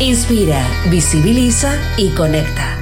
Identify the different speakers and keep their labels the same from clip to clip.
Speaker 1: Inspira, visibiliza y conecta.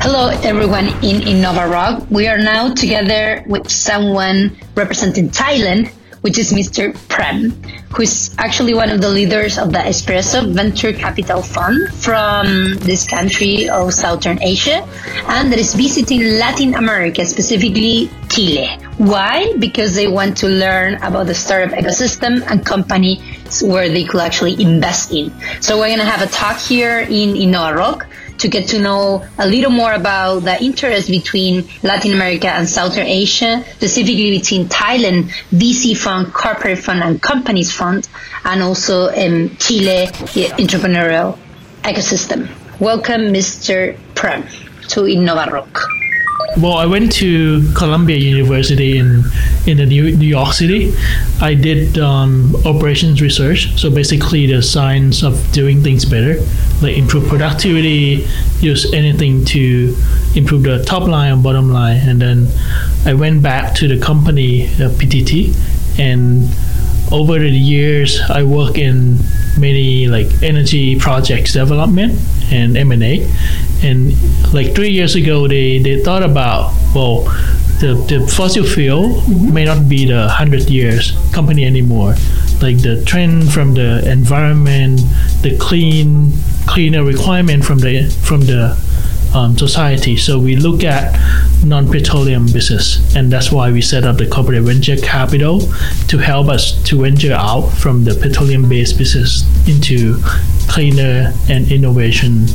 Speaker 2: Hello, everyone in Innova Rock. We are now together with someone representing Thailand which is Mr. Prem, who is actually one of the leaders of the Expresso Venture Capital Fund from this country of Southern Asia and that is visiting Latin America, specifically Chile. Why? Because they want to learn about the startup ecosystem and companies where they could actually invest in. So we're going to have a talk here in Innova Rock to get to know a little more about the interest between Latin America and Southern Asia, specifically between Thailand, VC fund, corporate fund, and companies fund, and also um, Chile entrepreneurial ecosystem. Welcome, Mr. Prem, to Innova Rock.
Speaker 3: Well, I went to Columbia University in in the New, New York City. I did um, operations research, so basically the science of doing things better, like improve productivity, use anything to improve the top line and bottom line. And then I went back to the company uh, PTT, and over the years I work in many like energy projects development and M&A and like three years ago they, they thought about well the, the fossil fuel may not be the 100 years company anymore like the trend from the environment the clean cleaner requirement from the from the um, society. So we look at non-petroleum business, and that's why we set up the corporate venture capital to help us to venture out from the petroleum-based business into cleaner and innovation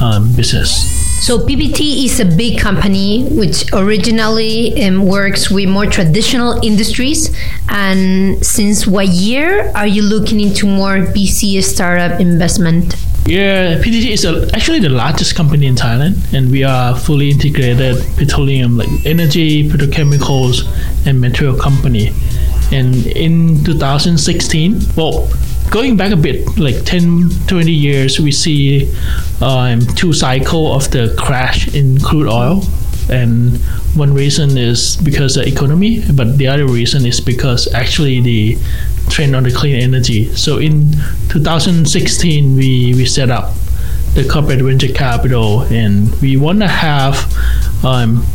Speaker 3: um, business.
Speaker 2: So PPT is a big company which originally um, works with more traditional industries. And since what year are you looking into more VC startup investment?
Speaker 3: Yeah, PTT is a, actually the largest company in Thailand, and we are fully integrated petroleum, like energy, petrochemicals, and material company. And in 2016, well, going back a bit, like 10, 20 years, we see um, two cycle of the crash in crude oil. And one reason is because of economy, but the other reason is because actually the trend on the clean energy. So in 2016, we, we set up the corporate venture capital, and we want to have um,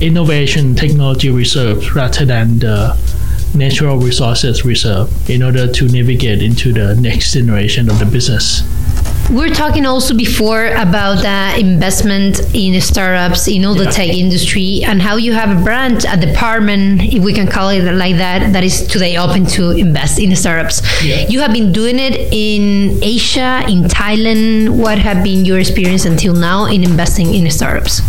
Speaker 3: innovation technology reserves rather than the natural resources reserve in order to navigate into the next generation of the business.
Speaker 2: We're talking also before about the investment in startups in all the yeah. tech industry and how you have a branch, a department, if we can call it like that, that is today open to invest in startups. Yeah. You have been doing it in Asia, in Thailand. What have been your experience until now in investing in startups?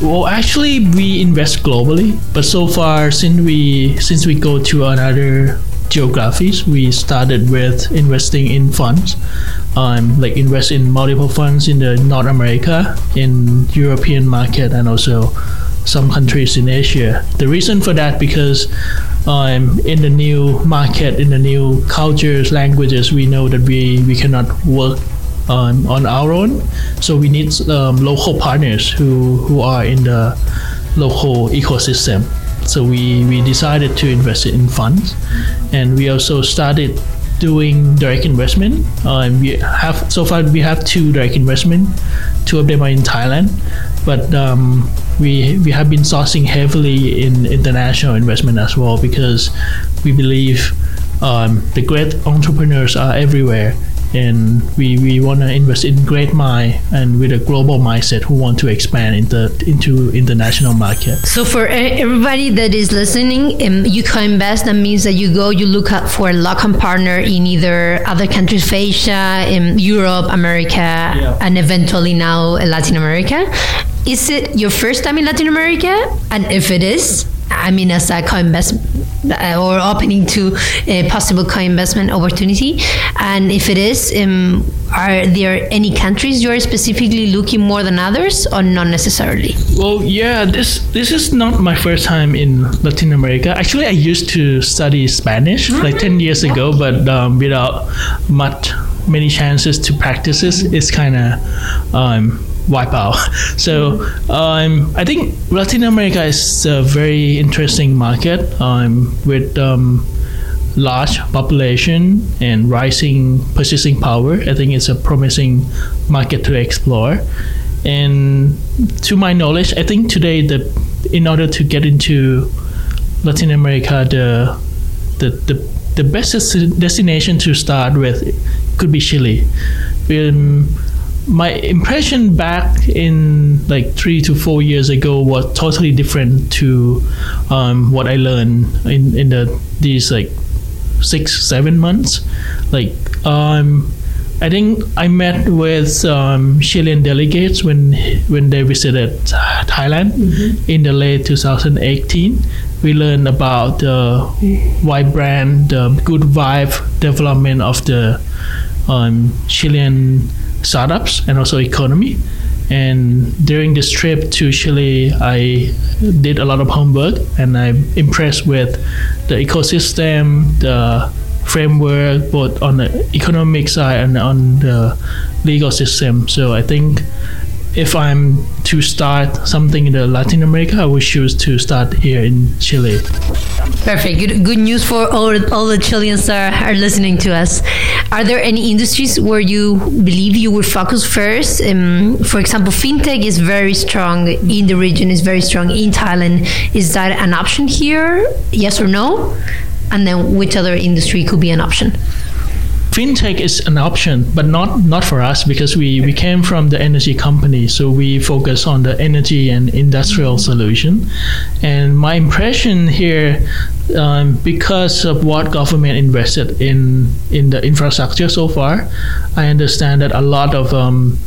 Speaker 3: Well, actually, we invest globally, but so far, since we since we go to another geographies, we started with investing in funds, um, like invest in multiple funds in the North America, in European market, and also some countries in Asia. The reason for that because um, in the new market, in the new cultures, languages, we know that we, we cannot work um, on our own. So we need um, local partners who, who are in the local ecosystem. So we, we decided to invest in funds, and we also started doing direct investment. Um, we have so far we have two direct investment. Two of them are in Thailand, but um, we we have been sourcing heavily in international investment as well because we believe um, the great entrepreneurs are everywhere and we, we want to invest in great mind and with a global mindset who want to expand into into international market.
Speaker 2: So for everybody that is listening, um, you co-invest. That means that you go, you look out for a local partner in either other countries of Asia, in Europe, America, yeah. and eventually now Latin America. Is it your first time in Latin America? And if it is, I mean, as a co-invest uh, or opening to a possible co-investment opportunity? And if it is, um, are there any countries you are specifically looking more than others, or not necessarily?
Speaker 3: Well, yeah, this this is not my first time in Latin America. Actually, I used to study Spanish mm-hmm. like ten years ago, but um, without much many chances to practice this, it's kind of um, wipe out. So um, I think Latin America is a very interesting market um, with um, large population and rising purchasing power. I think it's a promising market to explore. And to my knowledge, I think today the in order to get into Latin America, the the the, the best destination to start with could be Chile. Um, my impression back in like three to four years ago was totally different to um, what I learned in in the these like six seven months. Like um, I think I met with um, Chilean delegates when when they visited Thailand mm-hmm. in the late 2018. We learned about the white brand, the good vibe development of the um, Chilean startups and also economy. And during this trip to Chile, I did a lot of homework and I'm impressed with the ecosystem, the framework, both on the economic side and on the legal system. So I think if I'm to start something in the Latin America, I would choose to start here in Chile.
Speaker 2: Perfect. Good, good news for all, all the Chileans that are listening to us. Are there any industries where you believe you will focus first? Um, for example, fintech is very strong in the region, is very strong in Thailand. Is that an option here? Yes or no? And then which other industry could be an option?
Speaker 3: Fintech is an option, but not not for us because we we came from the energy company, so we focus on the energy and industrial solution. And my impression here, um, because of what government invested in in the infrastructure so far, I understand that a lot of um,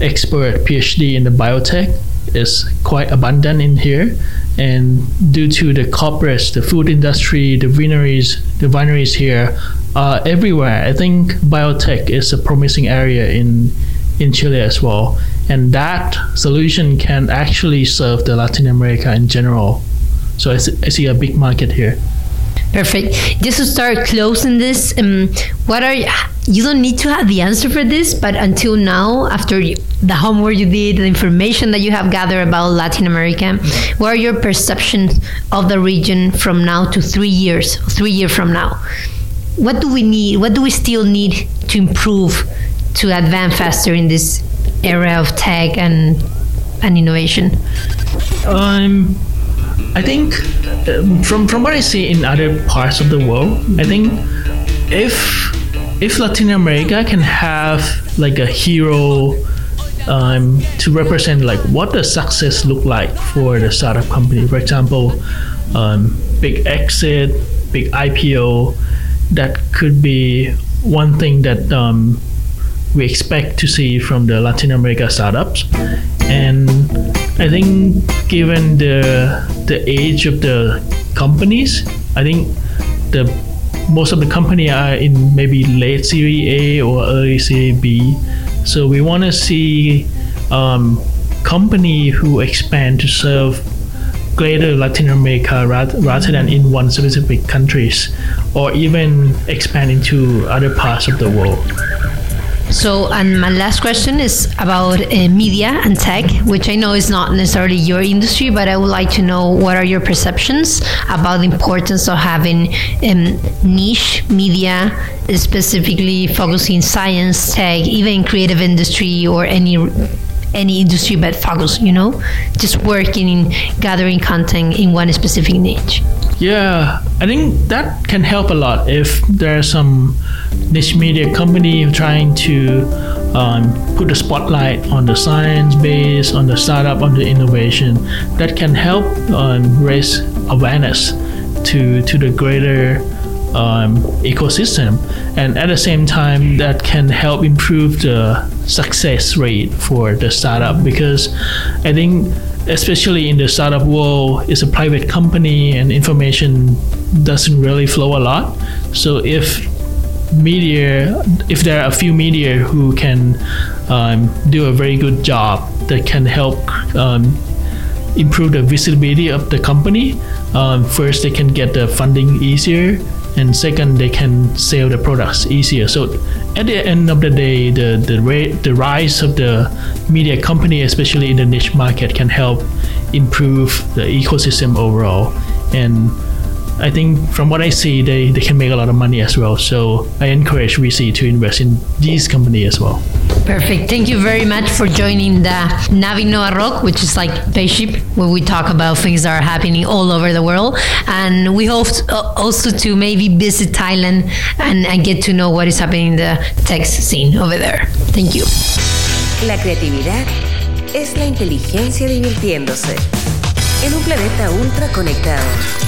Speaker 3: expert PhD in the biotech is quite abundant in here and due to the corporates the food industry the wineries the wineries here uh, everywhere. I think biotech is a promising area in in Chile as well, and that solution can actually serve the Latin America in general. So I I see a big market here.
Speaker 2: Perfect. Just to start closing this, um, what are you don't need to have the answer for this, but until now, after you, the homework you did, the information that you have gathered about Latin America, what are your perceptions of the region from now to three years, three years from now? what do we need? What do we still need to improve to advance faster in this area of tech and and innovation?
Speaker 3: Um, I think um, from from what I see in other parts of the world, I think if if Latin America can have like a hero um, to represent like what does success look like for the startup company, for example, um, big exit, big IPO, that could be one thing that um, we expect to see from the Latin America startups. And I think given the the age of the companies, I think the most of the company are in maybe late Series A or early Series B. So we want to see um, company who expand to serve greater Latin America rather, rather than in one specific countries or even expand into other parts of the world.
Speaker 2: So, and my last question is about uh, media and tech, which I know is not necessarily your industry, but I would like to know what are your perceptions about the importance of having um, niche media, specifically focusing science, tech, even creative industry or any any industry but focus, you know, just working in gathering content in one specific niche.
Speaker 3: Yeah, I think that can help a lot if there's some niche media company trying to um, put the spotlight on the science base, on the startup, on the innovation. That can help um, raise awareness to to the greater um, ecosystem, and at the same time, that can help improve the success rate for the startup because I think especially in the startup world, it's a private company and information doesn't really flow a lot. So if media, if there are a few media who can um, do a very good job that can help um, improve the visibility of the company, um, first they can get the funding easier and second they can sell the products easier. So at the end of the day the the rate the rise of the media company especially in the niche market can help improve the ecosystem overall. And I think from what I see, they, they can make a lot of money as well. So I encourage VC to invest in these companies as well.
Speaker 2: Perfect. Thank you very much for joining the Navi Nova Rock, which is like spaceship, where we talk about things that are happening all over the world. And we hope uh, also to maybe visit Thailand and, and get to know what is happening in the tech scene over there. Thank you.
Speaker 1: La creatividad es la inteligencia divirtiéndose en un planeta ultra conectado.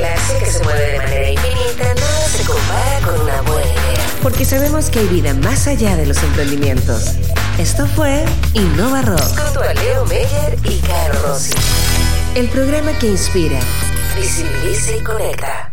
Speaker 1: Galaxia que se mueve de manera infinita, nada se compara con una buena idea. Porque sabemos que hay vida más allá de los emprendimientos. Esto fue Innova Rock, junto a Leo Meyer y Caro Rossi. El programa que inspira, visibiliza y conecta.